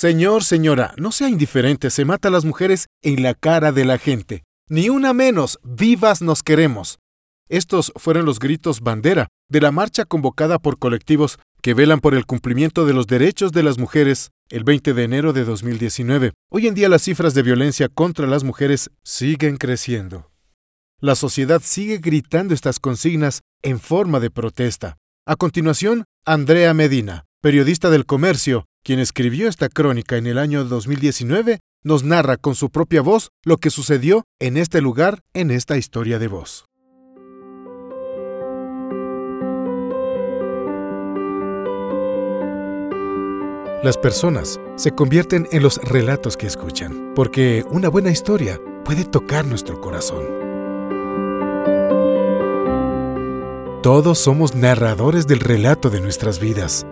Señor, señora, no sea indiferente, se mata a las mujeres en la cara de la gente. Ni una menos, vivas nos queremos. Estos fueron los gritos bandera de la marcha convocada por colectivos que velan por el cumplimiento de los derechos de las mujeres el 20 de enero de 2019. Hoy en día las cifras de violencia contra las mujeres siguen creciendo. La sociedad sigue gritando estas consignas en forma de protesta. A continuación, Andrea Medina, periodista del comercio, quien escribió esta crónica en el año 2019, nos narra con su propia voz lo que sucedió en este lugar en esta historia de voz. Las personas se convierten en los relatos que escuchan, porque una buena historia puede tocar nuestro corazón. Todos somos narradores del relato de nuestras vidas.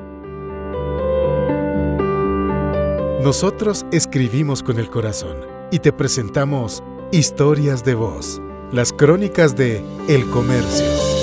Nosotros escribimos con el corazón y te presentamos Historias de Voz, las crónicas de El Comercio.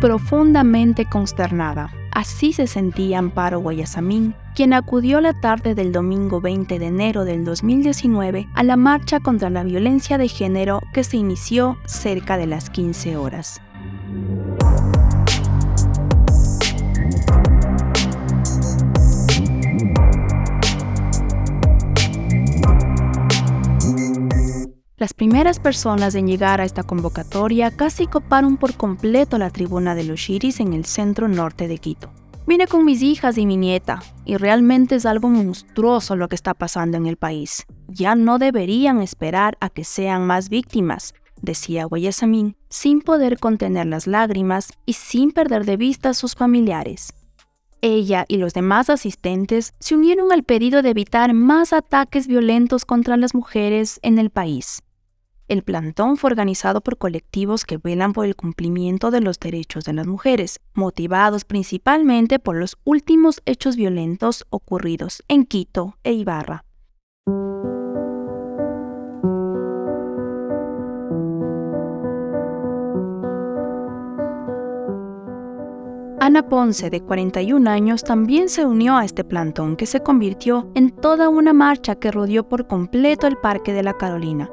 Profundamente consternada. Así se sentía Amparo Guayasamín, quien acudió la tarde del domingo 20 de enero del 2019 a la marcha contra la violencia de género que se inició cerca de las 15 horas. Las primeras personas en llegar a esta convocatoria casi coparon por completo la tribuna de los Shiris en el centro norte de Quito. Vine con mis hijas y mi nieta, y realmente es algo monstruoso lo que está pasando en el país. Ya no deberían esperar a que sean más víctimas, decía Guayasamín, sin poder contener las lágrimas y sin perder de vista a sus familiares. Ella y los demás asistentes se unieron al pedido de evitar más ataques violentos contra las mujeres en el país. El plantón fue organizado por colectivos que velan por el cumplimiento de los derechos de las mujeres, motivados principalmente por los últimos hechos violentos ocurridos en Quito e Ibarra. Ana Ponce, de 41 años, también se unió a este plantón que se convirtió en toda una marcha que rodeó por completo el Parque de la Carolina,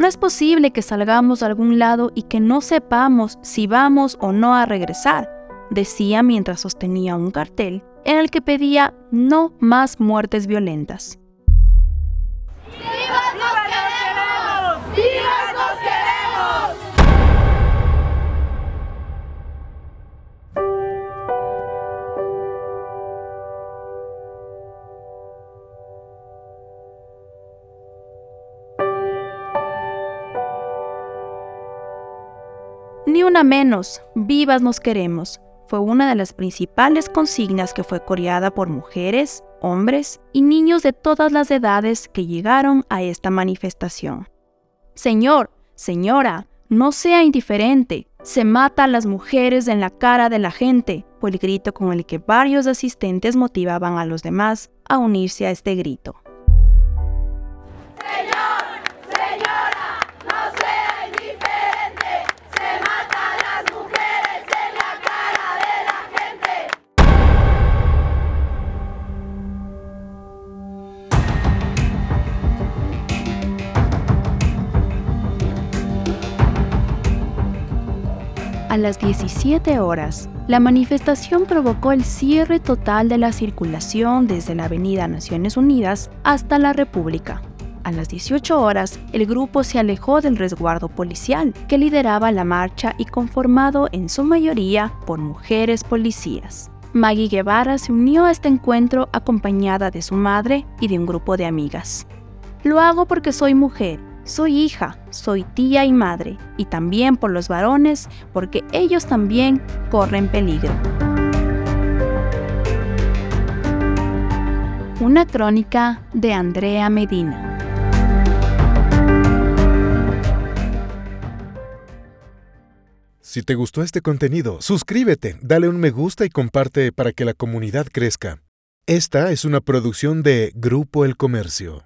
no es posible que salgamos a algún lado y que no sepamos si vamos o no a regresar, decía mientras sostenía un cartel en el que pedía no más muertes violentas. Ni una menos, vivas nos queremos, fue una de las principales consignas que fue coreada por mujeres, hombres y niños de todas las edades que llegaron a esta manifestación. Señor, señora, no sea indiferente, se mata a las mujeres en la cara de la gente, fue el grito con el que varios asistentes motivaban a los demás a unirse a este grito. A las 17 horas, la manifestación provocó el cierre total de la circulación desde la Avenida Naciones Unidas hasta la República. A las 18 horas, el grupo se alejó del resguardo policial que lideraba la marcha y conformado en su mayoría por mujeres policías. Maggie Guevara se unió a este encuentro acompañada de su madre y de un grupo de amigas. Lo hago porque soy mujer soy hija, soy tía y madre, y también por los varones, porque ellos también corren peligro. Una crónica de Andrea Medina. Si te gustó este contenido, suscríbete, dale un me gusta y comparte para que la comunidad crezca. Esta es una producción de Grupo El Comercio.